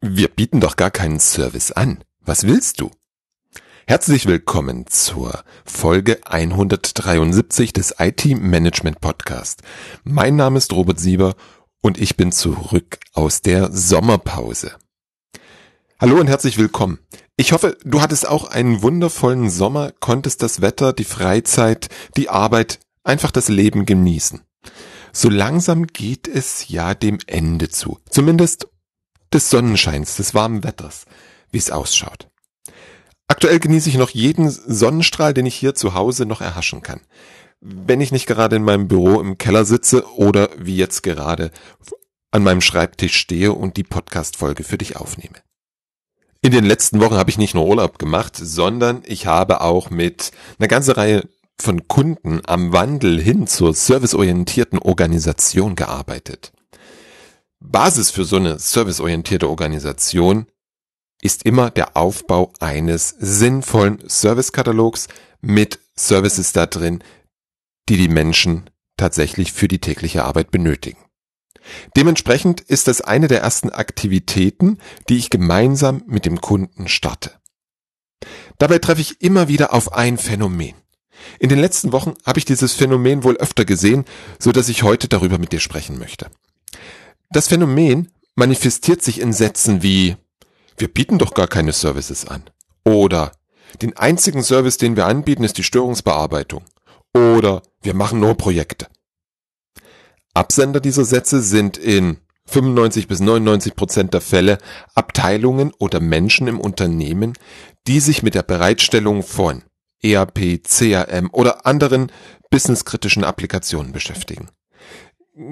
Wir bieten doch gar keinen Service an. Was willst du? Herzlich willkommen zur Folge 173 des IT Management Podcast. Mein Name ist Robert Sieber und ich bin zurück aus der Sommerpause. Hallo und herzlich willkommen. Ich hoffe, du hattest auch einen wundervollen Sommer, konntest das Wetter, die Freizeit, die Arbeit, einfach das Leben genießen. So langsam geht es ja dem Ende zu. Zumindest des Sonnenscheins, des warmen Wetters, wie es ausschaut. Aktuell genieße ich noch jeden Sonnenstrahl, den ich hier zu Hause noch erhaschen kann. Wenn ich nicht gerade in meinem Büro im Keller sitze oder wie jetzt gerade an meinem Schreibtisch stehe und die Podcast-Folge für dich aufnehme. In den letzten Wochen habe ich nicht nur Urlaub gemacht, sondern ich habe auch mit einer ganzen Reihe von Kunden am Wandel hin zur serviceorientierten Organisation gearbeitet. Basis für so eine serviceorientierte Organisation ist immer der Aufbau eines sinnvollen Servicekatalogs mit Services da drin, die die Menschen tatsächlich für die tägliche Arbeit benötigen. Dementsprechend ist das eine der ersten Aktivitäten, die ich gemeinsam mit dem Kunden starte. Dabei treffe ich immer wieder auf ein Phänomen. In den letzten Wochen habe ich dieses Phänomen wohl öfter gesehen, so dass ich heute darüber mit dir sprechen möchte. Das Phänomen manifestiert sich in Sätzen wie wir bieten doch gar keine Services an. Oder den einzigen Service, den wir anbieten, ist die Störungsbearbeitung. Oder wir machen nur Projekte. Absender dieser Sätze sind in 95 bis 99 Prozent der Fälle Abteilungen oder Menschen im Unternehmen, die sich mit der Bereitstellung von ERP, CRM oder anderen businesskritischen Applikationen beschäftigen.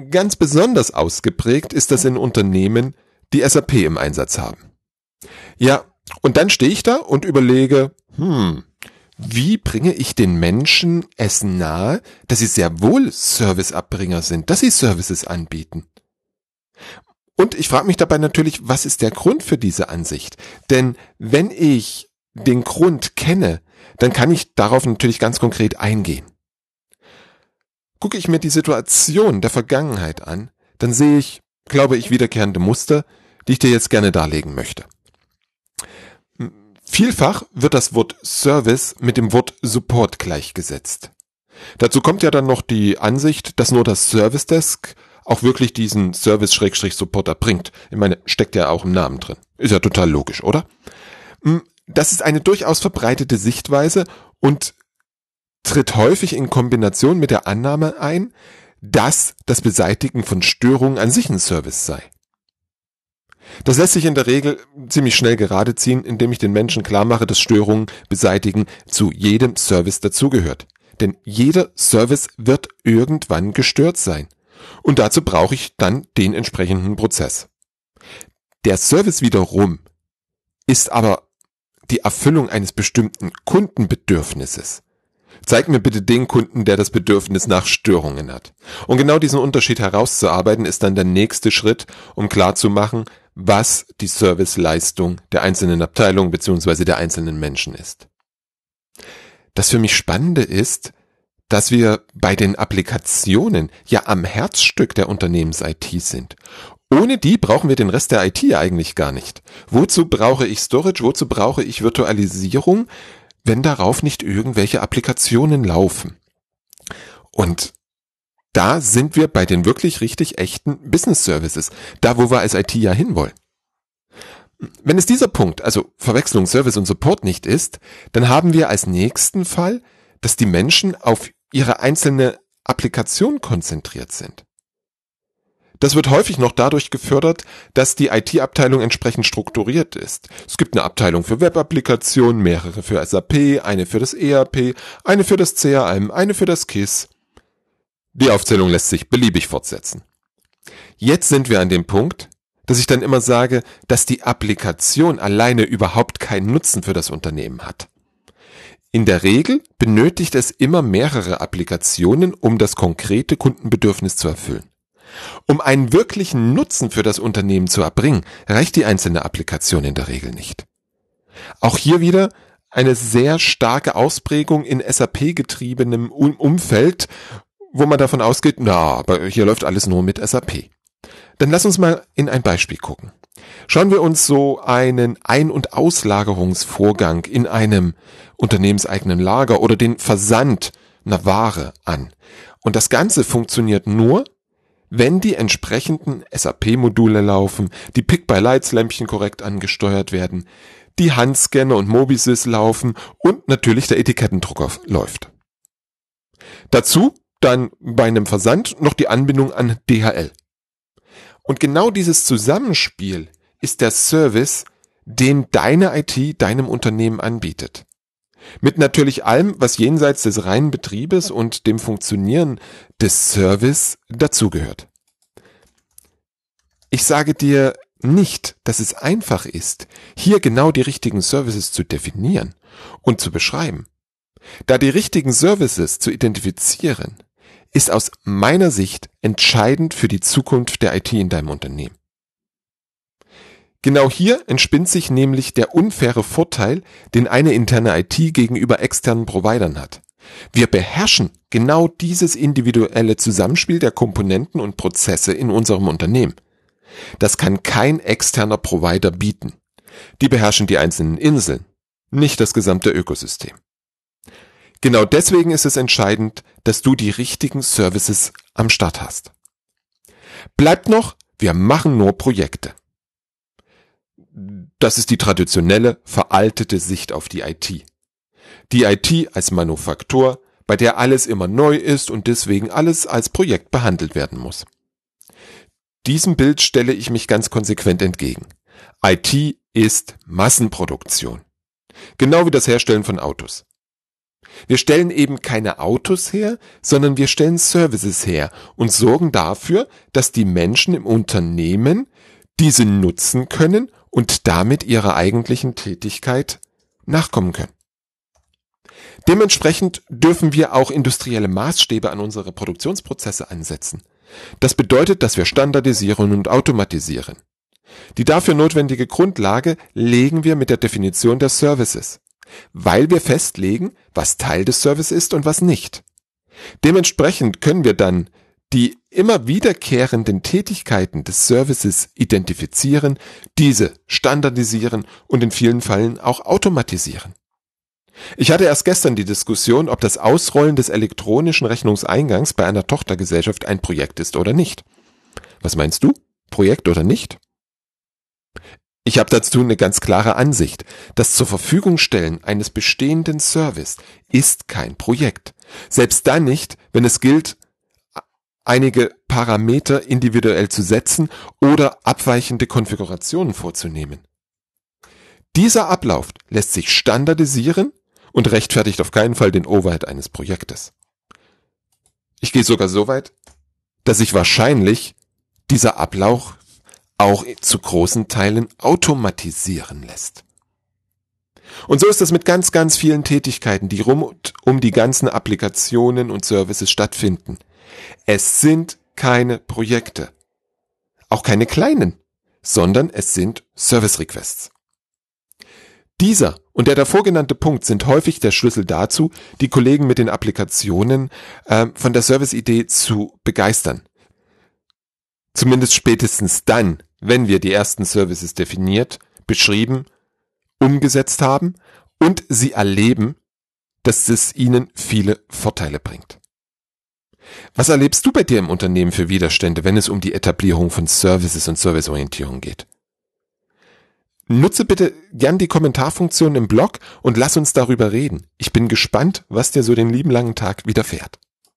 Ganz besonders ausgeprägt ist das in Unternehmen, die SAP im Einsatz haben. Ja, und dann stehe ich da und überlege, hm, wie bringe ich den Menschen es nahe, dass sie sehr wohl Serviceabbringer sind, dass sie Services anbieten? Und ich frage mich dabei natürlich, was ist der Grund für diese Ansicht? Denn wenn ich den Grund kenne, dann kann ich darauf natürlich ganz konkret eingehen. Gucke ich mir die Situation der Vergangenheit an, dann sehe ich, glaube ich, wiederkehrende Muster, die ich dir jetzt gerne darlegen möchte. Vielfach wird das Wort Service mit dem Wort Support gleichgesetzt. Dazu kommt ja dann noch die Ansicht, dass nur das Service Desk auch wirklich diesen Service-Support erbringt. Ich meine, steckt ja auch im Namen drin. Ist ja total logisch, oder? Hm, das ist eine durchaus verbreitete Sichtweise und tritt häufig in Kombination mit der Annahme ein, dass das Beseitigen von Störungen an sich ein Service sei. Das lässt sich in der Regel ziemlich schnell gerade ziehen, indem ich den Menschen klar mache, dass Störungen beseitigen zu jedem Service dazugehört. Denn jeder Service wird irgendwann gestört sein. Und dazu brauche ich dann den entsprechenden Prozess. Der Service wiederum ist aber die Erfüllung eines bestimmten Kundenbedürfnisses. Zeig mir bitte den Kunden, der das Bedürfnis nach Störungen hat. Und genau diesen Unterschied herauszuarbeiten, ist dann der nächste Schritt, um klarzumachen, was die Serviceleistung der einzelnen Abteilung bzw. der einzelnen Menschen ist. Das für mich Spannende ist, dass wir bei den Applikationen ja am Herzstück der Unternehmens-IT sind. Ohne die brauchen wir den Rest der IT eigentlich gar nicht. Wozu brauche ich Storage? Wozu brauche ich Virtualisierung? Wenn darauf nicht irgendwelche Applikationen laufen. Und da sind wir bei den wirklich richtig echten Business Services, da wo wir als IT ja hinwollen. Wenn es dieser Punkt, also Verwechslung Service und Support nicht ist, dann haben wir als nächsten Fall, dass die Menschen auf ihre einzelne Applikation konzentriert sind. Das wird häufig noch dadurch gefördert, dass die IT-Abteilung entsprechend strukturiert ist. Es gibt eine Abteilung für Web-Applikationen, mehrere für SAP, eine für das ERP, eine für das CRM, eine für das KISS. Die Aufzählung lässt sich beliebig fortsetzen. Jetzt sind wir an dem Punkt, dass ich dann immer sage, dass die Applikation alleine überhaupt keinen Nutzen für das Unternehmen hat. In der Regel benötigt es immer mehrere Applikationen, um das konkrete Kundenbedürfnis zu erfüllen. Um einen wirklichen Nutzen für das Unternehmen zu erbringen, reicht die einzelne Applikation in der Regel nicht. Auch hier wieder eine sehr starke Ausprägung in SAP getriebenem Umfeld, wo man davon ausgeht, na, aber hier läuft alles nur mit SAP. Dann lass uns mal in ein Beispiel gucken. Schauen wir uns so einen Ein- und Auslagerungsvorgang in einem unternehmenseigenen Lager oder den Versand einer Ware an. Und das Ganze funktioniert nur, wenn die entsprechenden SAP-Module laufen, die Pick-by-Lights-Lämpchen korrekt angesteuert werden, die Handscanner und Mobisys laufen und natürlich der Etikettendrucker läuft. Dazu dann bei einem Versand noch die Anbindung an DHL. Und genau dieses Zusammenspiel ist der Service, den deine IT deinem Unternehmen anbietet. Mit natürlich allem, was jenseits des reinen Betriebes und dem Funktionieren des Service dazugehört. Ich sage dir nicht, dass es einfach ist, hier genau die richtigen Services zu definieren und zu beschreiben. Da die richtigen Services zu identifizieren, ist aus meiner Sicht entscheidend für die Zukunft der IT in deinem Unternehmen. Genau hier entspinnt sich nämlich der unfaire Vorteil, den eine interne IT gegenüber externen Providern hat. Wir beherrschen genau dieses individuelle Zusammenspiel der Komponenten und Prozesse in unserem Unternehmen. Das kann kein externer Provider bieten. Die beherrschen die einzelnen Inseln, nicht das gesamte Ökosystem. Genau deswegen ist es entscheidend, dass du die richtigen Services am Start hast. Bleibt noch, wir machen nur Projekte. Das ist die traditionelle, veraltete Sicht auf die IT. Die IT als Manufaktur, bei der alles immer neu ist und deswegen alles als Projekt behandelt werden muss. Diesem Bild stelle ich mich ganz konsequent entgegen. IT ist Massenproduktion. Genau wie das Herstellen von Autos. Wir stellen eben keine Autos her, sondern wir stellen Services her und sorgen dafür, dass die Menschen im Unternehmen diese nutzen können und damit ihrer eigentlichen Tätigkeit nachkommen können. Dementsprechend dürfen wir auch industrielle Maßstäbe an unsere Produktionsprozesse ansetzen. Das bedeutet, dass wir standardisieren und automatisieren. Die dafür notwendige Grundlage legen wir mit der Definition der Services, weil wir festlegen, was Teil des Services ist und was nicht. Dementsprechend können wir dann die immer wiederkehrenden Tätigkeiten des Services identifizieren, diese standardisieren und in vielen Fällen auch automatisieren. Ich hatte erst gestern die Diskussion, ob das Ausrollen des elektronischen Rechnungseingangs bei einer Tochtergesellschaft ein Projekt ist oder nicht. Was meinst du? Projekt oder nicht? Ich habe dazu eine ganz klare Ansicht. Das zur Verfügung stellen eines bestehenden Service ist kein Projekt. Selbst dann nicht, wenn es gilt, einige Parameter individuell zu setzen oder abweichende Konfigurationen vorzunehmen. Dieser Ablauf lässt sich standardisieren und rechtfertigt auf keinen Fall den Overhead eines Projektes. Ich gehe sogar so weit, dass sich wahrscheinlich dieser Ablauf auch zu großen Teilen automatisieren lässt. Und so ist es mit ganz, ganz vielen Tätigkeiten, die rund um die ganzen Applikationen und Services stattfinden. Es sind keine Projekte, auch keine kleinen, sondern es sind Service Requests. Dieser und der davor genannte Punkt sind häufig der Schlüssel dazu, die Kollegen mit den Applikationen äh, von der Service-Idee zu begeistern. Zumindest spätestens dann, wenn wir die ersten Services definiert, beschrieben, umgesetzt haben und sie erleben, dass es ihnen viele Vorteile bringt. Was erlebst du bei dir im Unternehmen für Widerstände, wenn es um die Etablierung von Services und Serviceorientierung geht? Nutze bitte gern die Kommentarfunktion im Blog und lass uns darüber reden. Ich bin gespannt, was dir so den lieben langen Tag widerfährt.